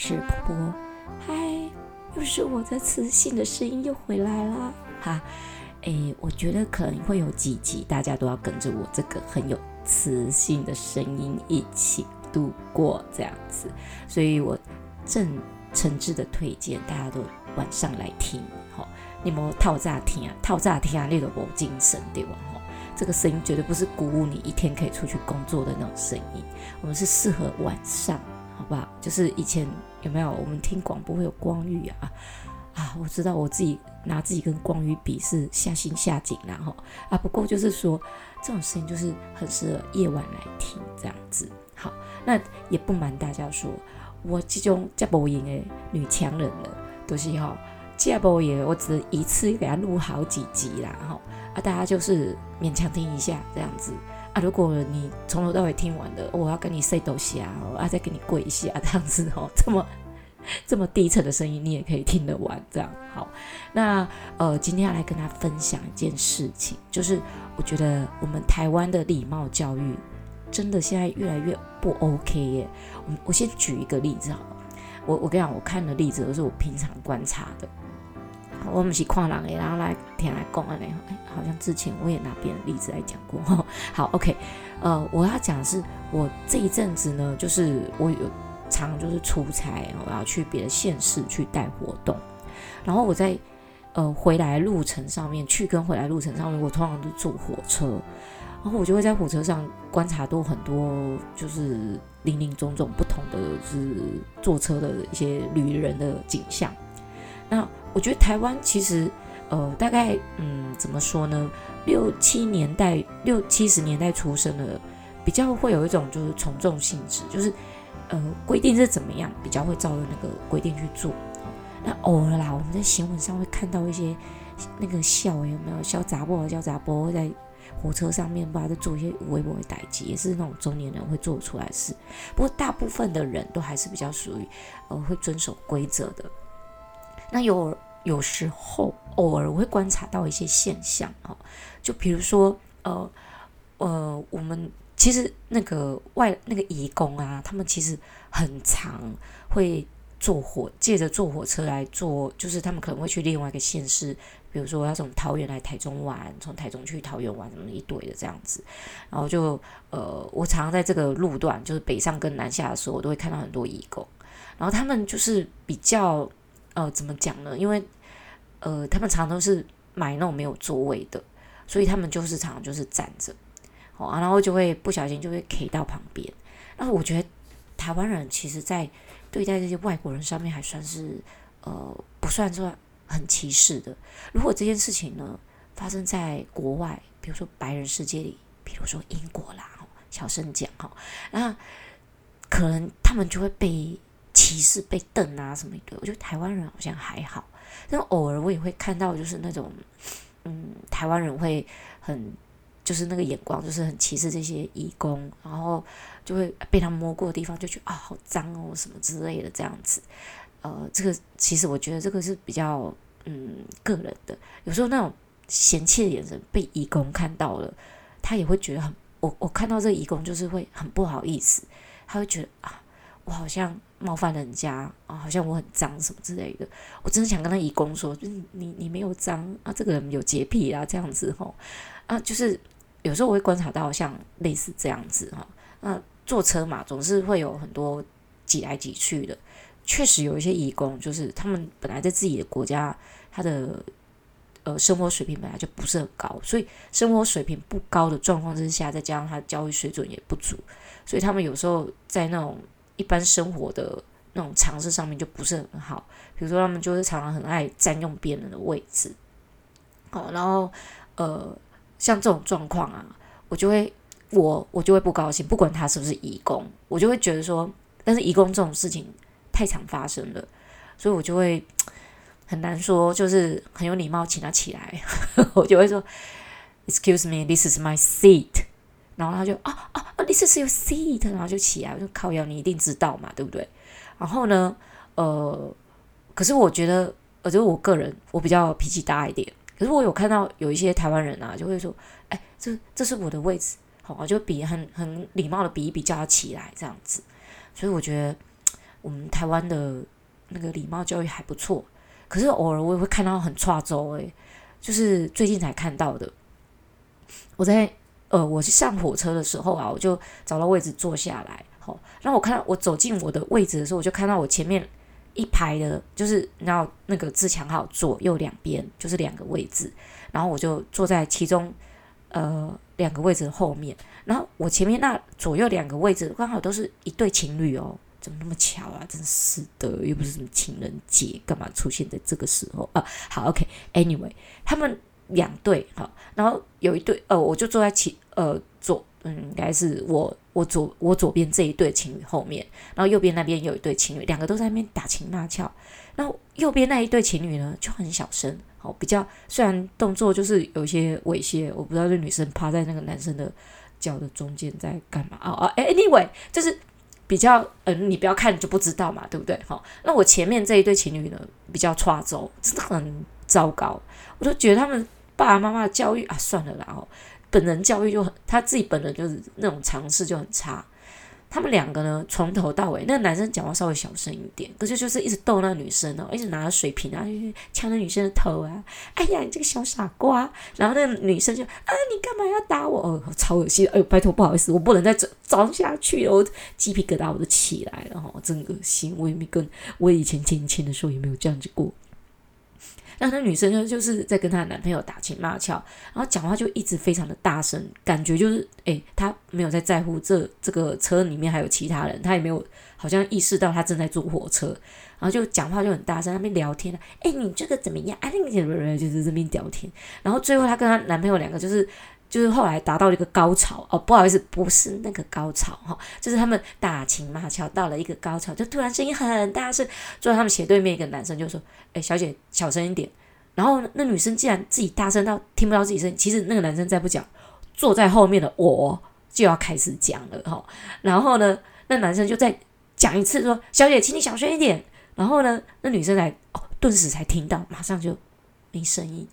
是波波，嗨，又是我的磁性的声音又回来了哈。诶，我觉得可能会有几集，大家都要跟着我这个很有磁性的声音一起度过这样子，所以我正诚挚的推荐大家都晚上来听，哈，你们套炸听啊，套炸听啊，那个无精神对吧？哈，这个声音绝对不是鼓舞你一天可以出去工作的那种声音，我们是适合晚上，吧？就是以前有没有我们听广播会有光遇啊？啊，我知道我自己拿自己跟光遇比是下心下井然后啊，不过就是说这种声音就是很适合夜晚来听这样子。好，那也不瞒大家说，我这种加播音的女强人了，都、是哈加播音，我只一次给他录好几集啦哈啊，大家就是勉强听一下这样子如果你从头到尾听完的，我要跟你 say 多谢啊，我要再给你跪一下这样子哦，这么。这么低沉的声音，你也可以听得完，这样好。那呃，今天要来跟大家分享一件事情，就是我觉得我们台湾的礼貌教育真的现在越来越不 OK 耶。我我先举一个例子好了，我我跟你讲，我看的例子都是我平常观察的。我们是看人的，然后来听来讲的。哎，好像之前我也拿别人例子来讲过。好，OK，呃，我要讲的是我这一阵子呢，就是我有。常就是出差，我要去别的县市去带活动，然后我在呃回来路程上面，去跟回来路程上面，我通常都坐火车，然后我就会在火车上观察到很多就是林林总总不同的就是坐车的一些旅人的景象。那我觉得台湾其实呃大概嗯怎么说呢？六七年代六七十年代出生的，比较会有一种就是从众性质，就是。呃，规定是怎么样，比较会照着那个规定去做。那偶尔啦，我们在新闻上会看到一些那个笑有没有小杂波、小杂波在火车上面吧，在做一些微博的代志，也是那种中年人会做出来的事。不过大部分的人都还是比较属于呃会遵守规则的。那有有时候偶尔我会观察到一些现象哈，就比如说呃呃我们。其实那个外那个义工啊，他们其实很常会坐火，借着坐火车来坐，就是他们可能会去另外一个县市，比如说要从桃园来台中玩，从台中去桃园玩，什么一堆的这样子。然后就呃，我常常在这个路段，就是北上跟南下的时候，我都会看到很多义工。然后他们就是比较呃，怎么讲呢？因为呃，他们常常都是买那种没有座位的，所以他们就是常常就是站着。哦，然后就会不小心就会 K 到旁边。那我觉得台湾人其实，在对待这些外国人上面还算是呃不算说很歧视的。如果这件事情呢发生在国外，比如说白人世界里，比如说英国啦，小声讲哈，那可能他们就会被歧视、被瞪啊什么的。我觉得台湾人好像还好，但偶尔我也会看到，就是那种嗯，台湾人会很。就是那个眼光，就是很歧视这些义工，然后就会被他摸过的地方就觉得啊、好脏哦什么之类的这样子。呃，这个其实我觉得这个是比较嗯个人的，有时候那种嫌弃的眼神被义工看到了，他也会觉得很我我看到这个义工就是会很不好意思，他会觉得啊我好像冒犯人家啊，好像我很脏什么之类的。我真的想跟他移工说，就是你你没有脏啊，这个人有洁癖啊这样子吼啊就是。有时候我会观察到像类似这样子哈，那坐车嘛，总是会有很多挤来挤去的。确实有一些移工，就是他们本来在自己的国家，他的呃生活水平本来就不是很高，所以生活水平不高的状况之下，再加上他教育水准也不足，所以他们有时候在那种一般生活的那种常识上面就不是很好。比如说，他们就是常常很爱占用别人的位置，好，然后呃。像这种状况啊，我就会我我就会不高兴，不管他是不是移工，我就会觉得说，但是移工这种事情太常发生了，所以我就会很难说，就是很有礼貌请他起来，我就会说，Excuse me, this is my seat，然后他就啊啊啊，this is your seat，然后就起来，我就靠腰，你一定知道嘛，对不对？然后呢，呃，可是我觉得，呃，就是我个人，我比较脾气大一点。可是我有看到有一些台湾人啊，就会说：“哎，这这是我的位置，好，就比很很礼貌的比一比，叫他起来这样子。”所以我觉得我们台湾的那个礼貌教育还不错，可是偶尔我也会看到很差周诶，就是最近才看到的。我在呃，我去上火车的时候啊，我就找到位置坐下来，好，然后我看到我走进我的位置的时候，我就看到我前面一排的，就是然后那个自强号左右两边就是两个位置，然后我就坐在其中呃两个位置的后面，然后我前面那左右两个位置刚好都是一对情侣哦。怎么那么巧啊！真是的，又不是什么情人节，干嘛出现在这个时候啊？好，OK，Anyway，他们两对哈，然后有一对，呃，我就坐在其呃左，嗯，应该是我我左我左边这一对情侣后面，然后右边那边有一对情侣，两个都在那边打情骂俏，然后右边那一对情侣呢就很小声，好，比较虽然动作就是有一些猥亵，我不知道这女生趴在那个男生的脚的中间在干嘛啊啊，Anyway，就是。比较，嗯、你不要看就不知道嘛，对不对？好，那我前面这一对情侣呢，比较差周，真的很糟糕。我就觉得他们爸爸妈妈的教育啊，算了啦，哦本人教育就很，他自己本人就是那种常识就很差。他们两个呢，从头到尾，那个男生讲话稍微小声一点，可是就是一直逗那女生哦，一直拿着水瓶啊，敲那女生的头啊，哎呀，你这个小傻瓜！然后那个女生就啊，你干嘛要打我？哦，超恶心！哎呦，拜托，不好意思，我不能再找找下去了，我鸡皮疙瘩我都起来了哈，真恶心！我也没跟我以前年轻的时候也没有这样子过。那那女生就就是在跟她男朋友打情骂俏，然后讲话就一直非常的大声，感觉就是诶，她没有在在乎这这个车里面还有其他人，她也没有好像意识到她正在坐火车，然后就讲话就很大声，那边聊天了，诶，你这个怎么样？啊，那个就是这边聊天，然后最后她跟她男朋友两个就是。就是后来达到了一个高潮哦，不好意思，不是那个高潮哈，就是他们打情骂俏到了一个高潮，就突然声音很大声，坐在他们斜对面一个男生就说：“哎，小姐，小声一点。”然后那女生竟然自己大声到听不到自己声音，其实那个男生再不讲，坐在后面的我就要开始讲了哈。然后呢，那男生就再讲一次说：“小姐，请你小声一点。”然后呢，那女生才哦，顿时才听到，马上就没声音。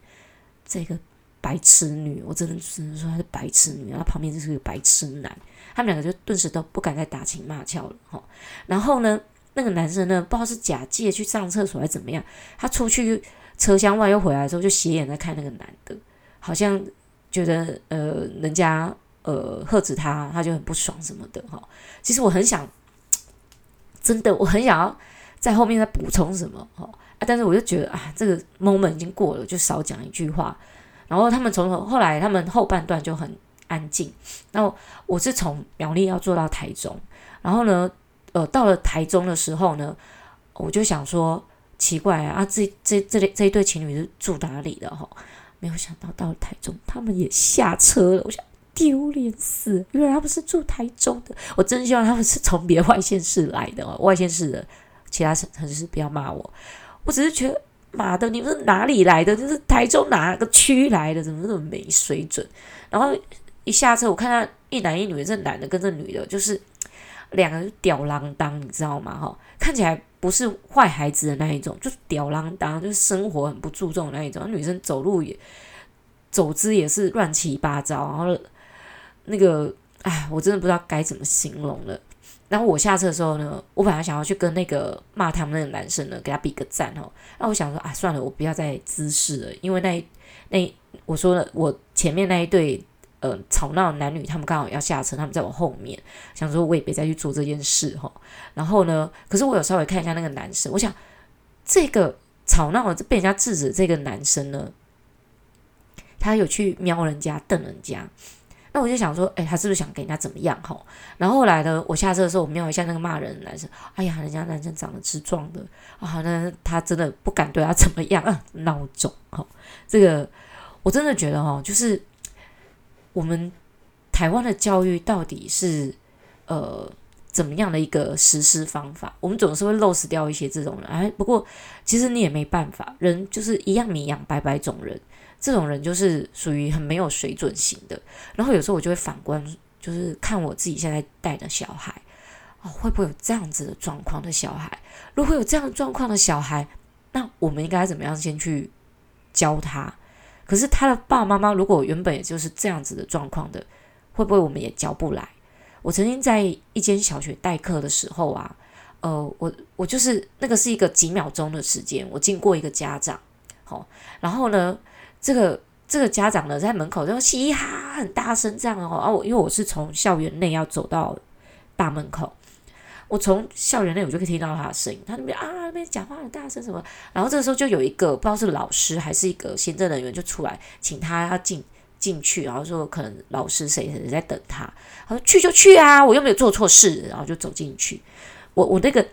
这个。白痴女，我真的只能说她是白痴女，然后旁边就是个白痴男，他们两个就顿时都不敢再打情骂俏了哈。然后呢，那个男生呢，不知道是假借去上厕所还是怎么样，他出去车厢外又回来的时候，就斜眼在看那个男的，好像觉得呃人家呃呵斥他，他就很不爽什么的哈。其实我很想，真的我很想要在后面再补充什么哈，但是我就觉得啊，这个 moment 已经过了，就少讲一句话。然后他们从头后来，他们后半段就很安静。然后我是从苗栗要坐到台中，然后呢，呃，到了台中的时候呢，我就想说奇怪啊，这这这这这一对情侣是住哪里的哈？没有想到到了台中，他们也下车了。我想丢脸死，原来他们是住台中的。我真希望他们是从别外县市来的哦，外县市的其他城城市不要骂我。我只是觉得。妈的，你们是哪里来的？就是台中哪个区来的？怎么那么没水准？然后一下车，我看到一男一女，这男的跟这女的，就是两个吊郎当，你知道吗？哈，看起来不是坏孩子的那一种，就是吊郎当，就是生活很不注重那一种。女生走路也走姿也是乱七八糟，然后那个，哎，我真的不知道该怎么形容了。然后我下车的时候呢，我本来想要去跟那个骂他们那个男生呢，给他比个赞哦。那我想说啊，算了，我不要再滋事了，因为那那我说了，我前面那一对呃吵闹男女，他们刚好要下车，他们在我后面，想说我也别再去做这件事哈、哦。然后呢，可是我有稍微看一下那个男生，我想这个吵闹被人家制止这个男生呢，他有去瞄人家、瞪人家。那我就想说，哎，他是不是想给人家怎么样？吼，然后后来呢，我下车的时候，我瞄一下那个骂人男生，哎呀，人家男生长得直壮的啊，那他真的不敢对他怎么样啊，孬种，哈，这个我真的觉得，哈，就是我们台湾的教育到底是呃怎么样的一个实施方法？我们总是会漏失掉一些这种人，哎，不过其实你也没办法，人就是一样米养百百种人。这种人就是属于很没有水准型的，然后有时候我就会反观，就是看我自己现在带的小孩，哦，会不会有这样子的状况的小孩？如果有这样状况的小孩，那我们应该怎么样先去教他？可是他的爸爸妈妈如果原本也就是这样子的状况的，会不会我们也教不来？我曾经在一间小学代课的时候啊，呃，我我就是那个是一个几秒钟的时间，我经过一个家长，好、然后呢，这个这个家长呢在门口就嘻哈很大声这样哦，啊，我因为我是从校园内要走到大门口，我从校园内我就可以听到他的声音，他那边啊那边讲话很大声什么，然后这个时候就有一个不知道是老师还是一个行政人员就出来请他要进进去，然后说可能老师谁谁在等他，他说去就去啊，我又没有做错事，然后就走进去。我我那个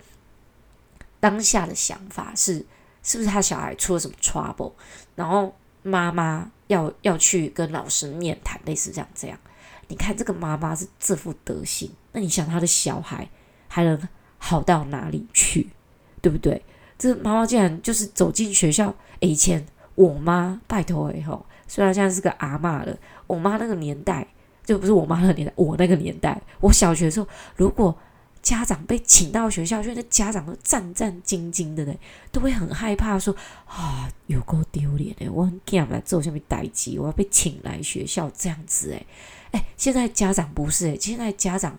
当下的想法是，是不是他小孩出了什么 trouble，然后妈妈要要去跟老师面谈，类似这样这样。你看这个妈妈是这副德行，那你想他的小孩还能好到哪里去，对不对？这妈妈竟然就是走进学校，诶，以前我妈拜托诶吼，虽然现在是个阿嬷了，我妈那个年代就不是我妈那个年代，我那个年代，我小学的时候，如果家长被请到学校，所以那家长都战战兢兢的嘞，都会很害怕说啊，有够丢脸的，我很惊来做下面待机，我要被请来学校这样子诶。诶，现在家长不是诶，现在家长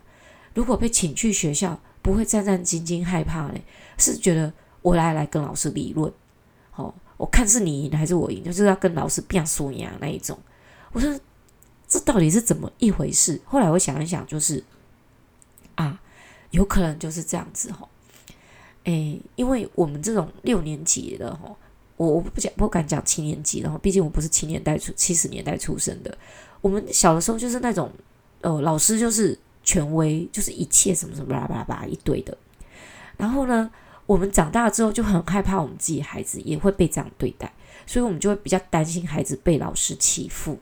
如果被请去学校，不会战战兢兢害怕嘞，是觉得我来来跟老师理论，哦，我看是你赢还是我赢，就是要跟老师变输赢那一种。我说这到底是怎么一回事？后来我想一想，就是。有可能就是这样子哈，诶，因为我们这种六年级的哈，我我不讲不敢讲七年级的哈，毕竟我不是七年代出七十年代出生的。我们小的时候就是那种，呃，老师就是权威，就是一切什么什么巴拉巴拉一堆的。然后呢，我们长大之后就很害怕我们自己孩子也会被这样对待，所以我们就会比较担心孩子被老师欺负。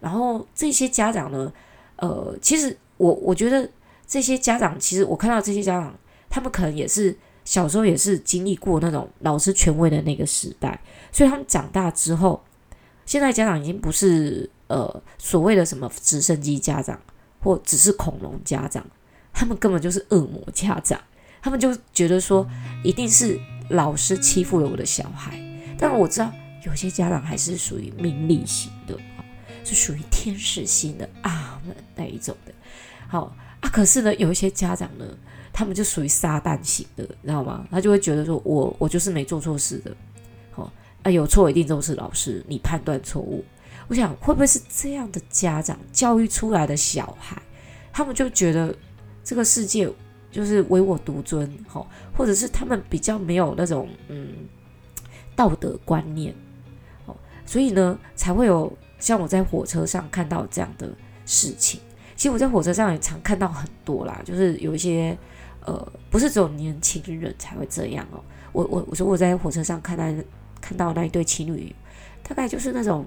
然后这些家长呢，呃，其实我我觉得。这些家长其实我看到这些家长，他们可能也是小时候也是经历过那种老师权威的那个时代，所以他们长大之后，现在家长已经不是呃所谓的什么直升机家长或只是恐龙家长，他们根本就是恶魔家长，他们就觉得说一定是老师欺负了我的小孩，但我知道有些家长还是属于命令型的，是属于天使型的啊那一种的，好。啊，可是呢，有一些家长呢，他们就属于撒旦型的，你知道吗？他就会觉得说，我我就是没做错事的，好啊，有错一定都是老师，你判断错误。我想会不会是这样的家长教育出来的小孩，他们就觉得这个世界就是唯我独尊，好，或者是他们比较没有那种嗯道德观念，哦，所以呢，才会有像我在火车上看到这样的事情。其实我在火车上也常看到很多啦，就是有一些呃，不是只有年轻人才会这样哦。我我我说我在火车上看到看到那一对情侣，大概就是那种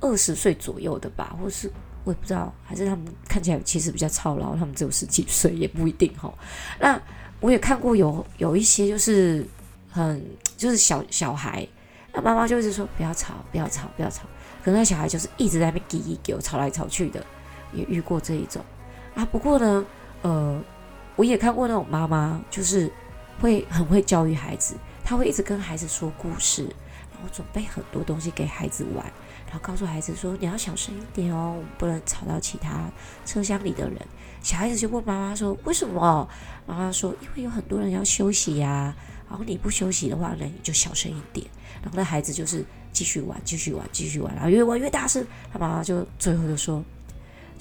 二十岁左右的吧，或是我也不知道，还是他们看起来其实比较操劳，他们只有十几岁也不一定哈。那我也看过有有一些就是很就是小小孩，那妈妈就是说不要吵，不要吵，不要吵，可那小孩就是一直在那边叽叽给吵来吵去的。也遇过这一种啊，不过呢，呃，我也看过那种妈妈，就是会很会教育孩子，她会一直跟孩子说故事，然后准备很多东西给孩子玩，然后告诉孩子说你要小声一点哦，我们不能吵到其他车厢里的人。小孩子就问妈妈说为什么？妈妈说因为有很多人要休息呀，然后你不休息的话呢，你就小声一点。然后那孩子就是继续玩，继续玩，继续玩，然后越玩越大声。他妈妈就最后就说。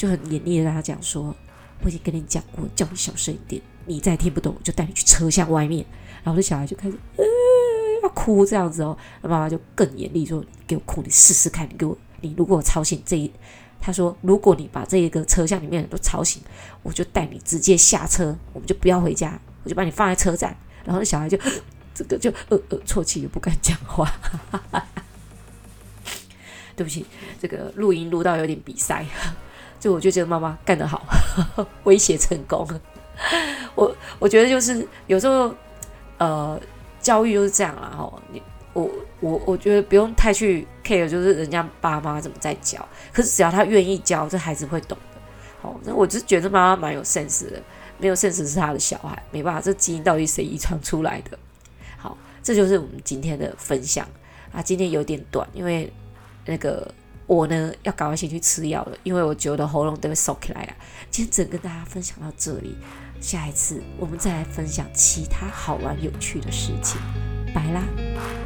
就很严厉的跟他讲说：“我已经跟你讲过，叫你小声一点。你再听不懂，我就带你去车厢外面。”然后这小孩就开始呃要哭这样子哦。那妈妈就更严厉说：“给我哭，你试试看，你给我，你如果吵醒这一，他说如果你把这一个车厢里面人都吵醒，我就带你直接下车，我们就不要回家，我就把你放在车站。”然后那小孩就这个就呃呃啜泣，也不敢讲话。对不起，这个录音录到有点比赛。就我就觉得妈妈干得好，威胁成功。我我觉得就是有时候，呃，教育就是这样啦。哈，你我我我觉得不用太去 care，就是人家爸妈怎么在教。可是只要他愿意教，这孩子会懂的。好，那我就觉得妈妈蛮有 sense 的，没有 sense 是他的小孩，没办法，这基因到底谁遗传出来的？好，这就是我们今天的分享啊。今天有点短，因为那个。我呢要赶快先去吃药了，因为我觉得喉咙都被烧起来啊。今天只跟大家分享到这里，下一次我们再来分享其他好玩有趣的事情。拜啦。